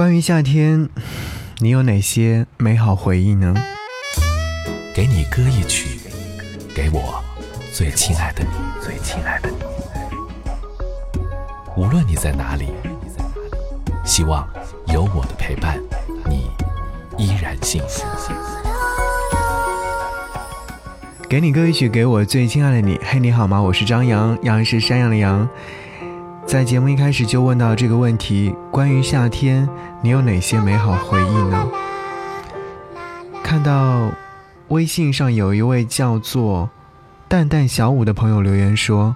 关于夏天，你有哪些美好回忆呢？给你歌一曲，给我最亲爱的你，最亲爱的你。无论你在哪里，希望有我的陪伴，你依然幸福。给你歌一曲，给我最亲爱的你。嘿，你好吗？我是张扬，杨是山羊的羊。在节目一开始就问到这个问题：关于夏天，你有哪些美好回忆呢？看到微信上有一位叫做蛋蛋小五的朋友留言说，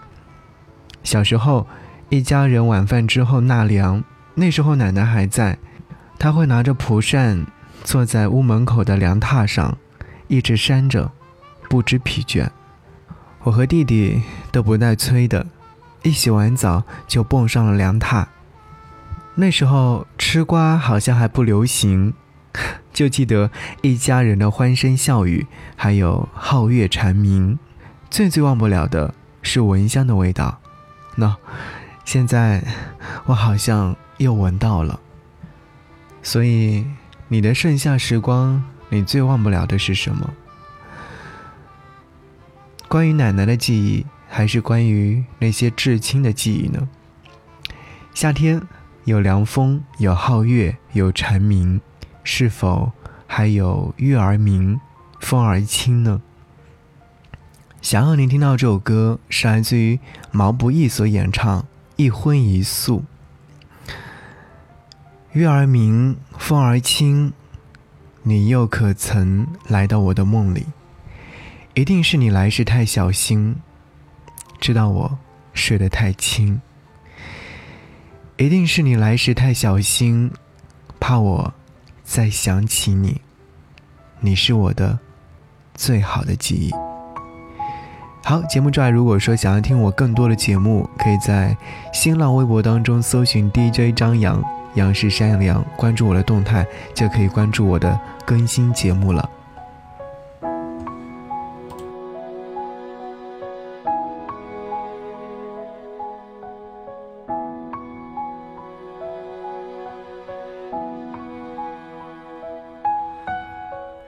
小时候一家人晚饭之后纳凉，那时候奶奶还在，她会拿着蒲扇坐在屋门口的凉榻上，一直扇着。不知疲倦，我和弟弟都不带催的，一洗完澡就蹦上了凉榻。那时候吃瓜好像还不流行，就记得一家人的欢声笑语，还有皓月蝉鸣。最最忘不了的是蚊香的味道。喏，现在我好像又闻到了。所以，你的盛夏时光，你最忘不了的是什么？关于奶奶的记忆，还是关于那些至亲的记忆呢？夏天有凉风，有皓月，有蝉鸣，是否还有月儿明，风儿轻呢？想要您听到这首歌，是来自于毛不易所演唱《一荤一素》。月儿明，风儿轻，你又可曾来到我的梦里？一定是你来时太小心，知道我睡得太轻。一定是你来时太小心，怕我再想起你。你是我的最好的记忆。好，节目之外，如果说想要听我更多的节目，可以在新浪微博当中搜寻 DJ 张扬，杨是山羊的羊，关注我的动态，就可以关注我的更新节目了。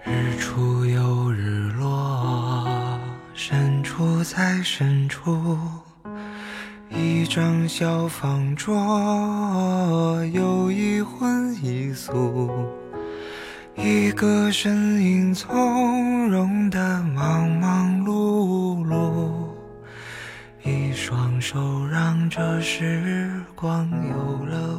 日出又日落，深处在深处，一张小方桌，有一荤一素，一个身影从容的忙忙碌碌，一双手让这时光有了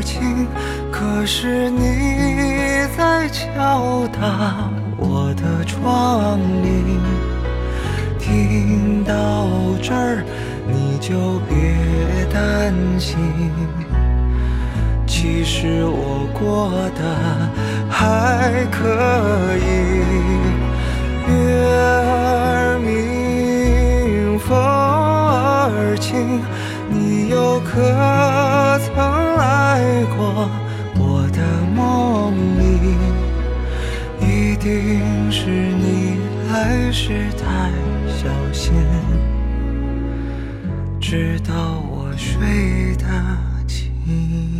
儿轻。可是你在敲打我的窗棂，听到这儿你就别担心，其实我过得还可以。月儿明，风儿轻，你又可曾来过我的梦里？一定是你来时太小心，直到我睡得轻。